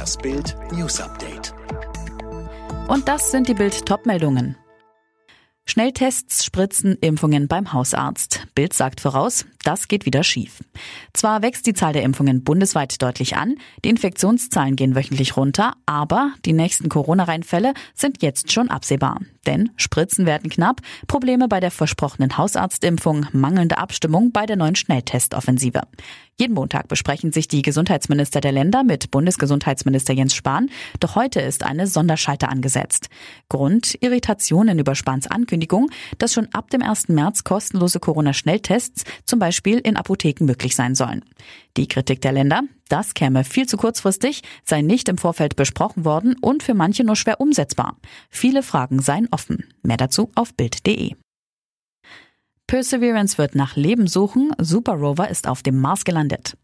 Das Bild News Update. Und das sind die Bild Topmeldungen. Schnelltests, Spritzen, Impfungen beim Hausarzt. Bild sagt voraus, das geht wieder schief. Zwar wächst die Zahl der Impfungen bundesweit deutlich an, die Infektionszahlen gehen wöchentlich runter, aber die nächsten Corona-Reinfälle sind jetzt schon absehbar. Denn Spritzen werden knapp, Probleme bei der versprochenen Hausarztimpfung, mangelnde Abstimmung bei der neuen Schnelltestoffensive. Jeden Montag besprechen sich die Gesundheitsminister der Länder mit Bundesgesundheitsminister Jens Spahn, doch heute ist eine Sonderschalte angesetzt. Grund Irritationen über Spahns Ankündigung, dass schon ab dem 1. März kostenlose Corona-Schnelltests zum Beispiel in Apotheken möglich sein sollen. Die Kritik der Länder, das käme viel zu kurzfristig, sei nicht im Vorfeld besprochen worden und für manche nur schwer umsetzbar. Viele Fragen seien offen. Mehr dazu auf Bild.de. Perseverance wird nach Leben suchen. Super Rover ist auf dem Mars gelandet.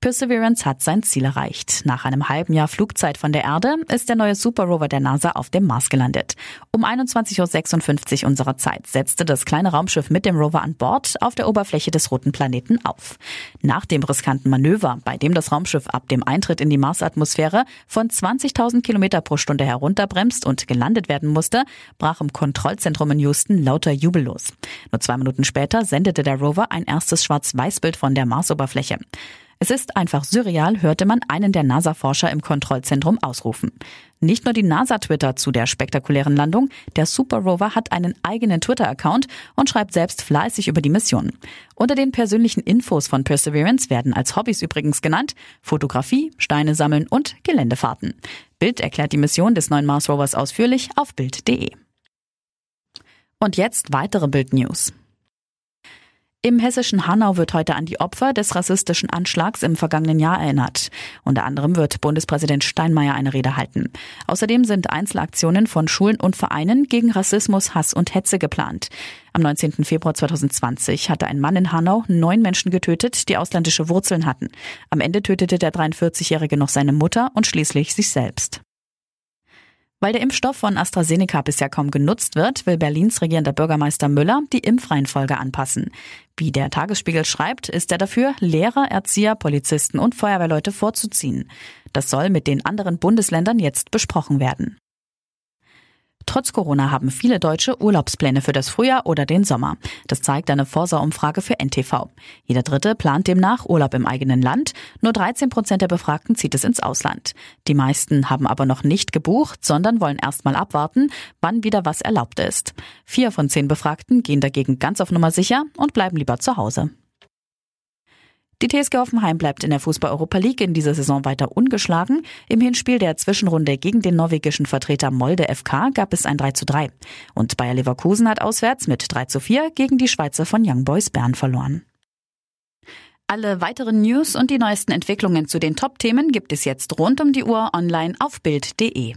Perseverance hat sein Ziel erreicht. Nach einem halben Jahr Flugzeit von der Erde ist der neue Super Rover der NASA auf dem Mars gelandet. Um 21.56 Uhr unserer Zeit setzte das kleine Raumschiff mit dem Rover an Bord auf der Oberfläche des roten Planeten auf. Nach dem riskanten Manöver, bei dem das Raumschiff ab dem Eintritt in die Marsatmosphäre von 20.000 Kilometer pro Stunde herunterbremst und gelandet werden musste, brach im Kontrollzentrum in Houston lauter Jubel los. Nur zwei Minuten später sendete der Rover ein erstes Schwarz-Weiß-Bild von der Marsoberfläche. Es ist einfach surreal, hörte man einen der NASA-Forscher im Kontrollzentrum ausrufen. Nicht nur die NASA twittert zu der spektakulären Landung, der Super Rover hat einen eigenen Twitter-Account und schreibt selbst fleißig über die Mission. Unter den persönlichen Infos von Perseverance werden als Hobbys übrigens genannt Fotografie, Steine sammeln und Geländefahrten. Bild erklärt die Mission des neuen Mars Rovers ausführlich auf Bild.de. Und jetzt weitere Bild News. Im hessischen Hanau wird heute an die Opfer des rassistischen Anschlags im vergangenen Jahr erinnert. Unter anderem wird Bundespräsident Steinmeier eine Rede halten. Außerdem sind Einzelaktionen von Schulen und Vereinen gegen Rassismus, Hass und Hetze geplant. Am 19. Februar 2020 hatte ein Mann in Hanau neun Menschen getötet, die ausländische Wurzeln hatten. Am Ende tötete der 43-Jährige noch seine Mutter und schließlich sich selbst. Weil der Impfstoff von AstraZeneca bisher kaum genutzt wird, will Berlins regierender Bürgermeister Müller die Impfreihenfolge anpassen. Wie der Tagesspiegel schreibt, ist er dafür, Lehrer, Erzieher, Polizisten und Feuerwehrleute vorzuziehen. Das soll mit den anderen Bundesländern jetzt besprochen werden. Trotz Corona haben viele Deutsche Urlaubspläne für das Frühjahr oder den Sommer. Das zeigt eine Forsa-Umfrage für NTV. Jeder Dritte plant demnach Urlaub im eigenen Land. Nur 13 Prozent der Befragten zieht es ins Ausland. Die meisten haben aber noch nicht gebucht, sondern wollen erstmal abwarten, wann wieder was erlaubt ist. Vier von zehn Befragten gehen dagegen ganz auf Nummer sicher und bleiben lieber zu Hause. Die TSG Hoffenheim bleibt in der Fußball-Europa League in dieser Saison weiter ungeschlagen. Im Hinspiel der Zwischenrunde gegen den norwegischen Vertreter Molde FK gab es ein 3 zu 3. Und Bayer Leverkusen hat auswärts mit 3 zu 4 gegen die Schweizer von Young Boys Bern verloren. Alle weiteren News und die neuesten Entwicklungen zu den Top-Themen gibt es jetzt rund um die Uhr online auf Bild.de.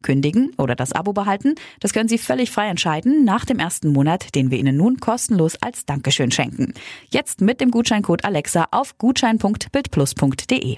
Kündigen oder das Abo behalten, das können Sie völlig frei entscheiden nach dem ersten Monat, den wir Ihnen nun kostenlos als Dankeschön schenken. Jetzt mit dem Gutscheincode Alexa auf gutschein.bildplus.de.